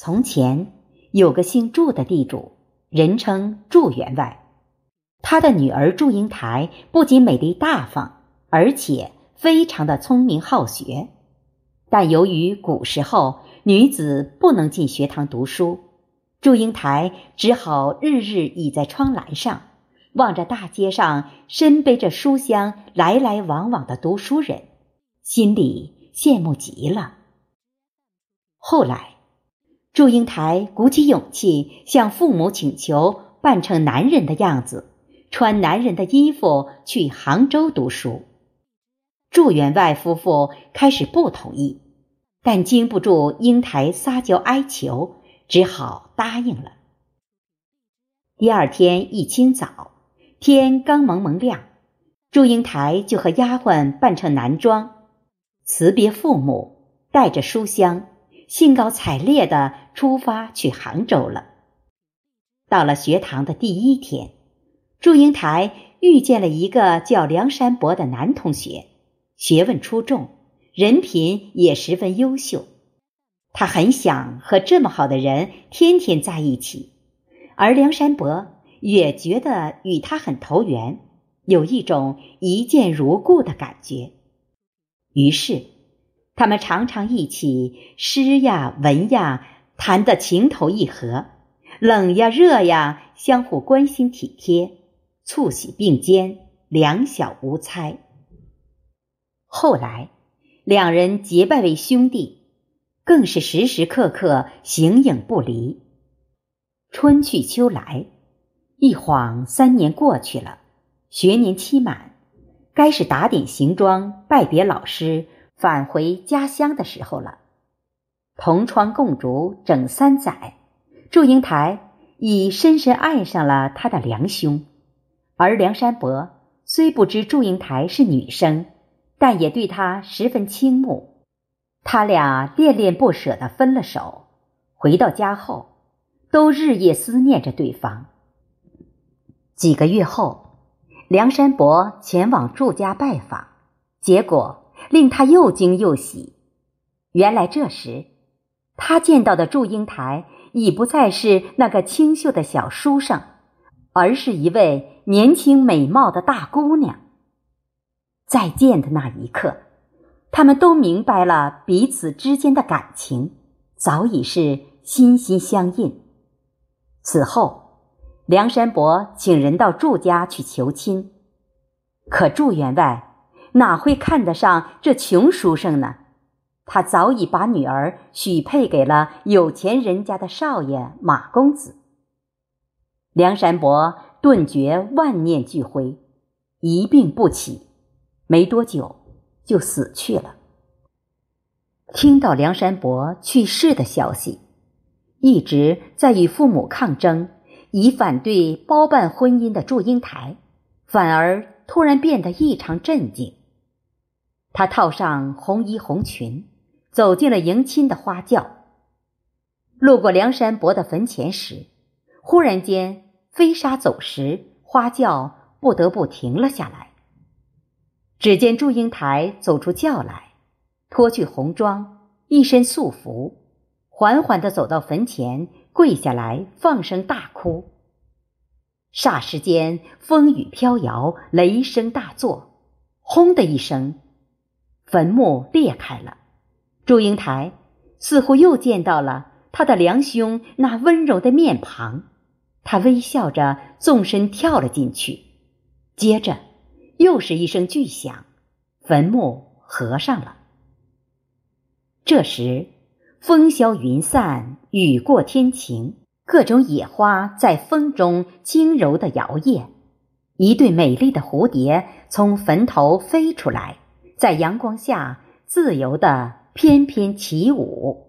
从前有个姓祝的地主，人称祝员外。他的女儿祝英台不仅美丽大方，而且非常的聪明好学。但由于古时候女子不能进学堂读书，祝英台只好日日倚在窗栏上，望着大街上身背着书箱来来往往的读书人，心里羡慕极了。后来，祝英台鼓起勇气向父母请求，扮成男人的样子，穿男人的衣服去杭州读书。祝员外夫妇开始不同意，但经不住英台撒娇哀求，只好答应了。第二天一清早，天刚蒙蒙亮，祝英台就和丫鬟扮成男装，辞别父母，带着书箱。兴高采烈的出发去杭州了。到了学堂的第一天，祝英台遇见了一个叫梁山伯的男同学，学问出众，人品也十分优秀。他很想和这么好的人天天在一起，而梁山伯也觉得与他很投缘，有一种一见如故的感觉。于是。他们常常一起诗呀文呀谈得情投意合，冷呀热呀相互关心体贴，促喜并肩，两小无猜。后来两人结拜为兄弟，更是时时刻刻形影不离。春去秋来，一晃三年过去了，学年期满，该是打点行装，拜别老师。返回家乡的时候了，同窗共读整三载，祝英台已深深爱上了他的梁兄，而梁山伯虽不知祝英台是女生，但也对她十分倾慕。他俩恋恋不舍的分了手，回到家后，都日夜思念着对方。几个月后，梁山伯前往祝家拜访，结果。令他又惊又喜。原来这时，他见到的祝英台已不再是那个清秀的小书生，而是一位年轻美貌的大姑娘。再见的那一刻，他们都明白了彼此之间的感情早已是心心相印。此后，梁山伯请人到祝家去求亲，可祝员外。哪会看得上这穷书生呢？他早已把女儿许配给了有钱人家的少爷马公子。梁山伯顿觉万念俱灰，一病不起，没多久就死去了。听到梁山伯去世的消息，一直在与父母抗争，以反对包办婚姻的祝英台，反而突然变得异常镇静。他套上红衣红裙，走进了迎亲的花轿。路过梁山伯的坟前时，忽然间飞沙走石，花轿不得不停了下来。只见祝英台走出轿来，脱去红装，一身素服，缓缓的走到坟前，跪下来，放声大哭。霎时间，风雨飘摇，雷声大作，轰的一声。坟墓裂开了，祝英台似乎又见到了他的梁兄那温柔的面庞，他微笑着纵身跳了进去，接着又是一声巨响，坟墓合上了。这时风消云散，雨过天晴，各种野花在风中轻柔的摇曳，一对美丽的蝴蝶从坟头飞出来。在阳光下自由的翩翩起舞。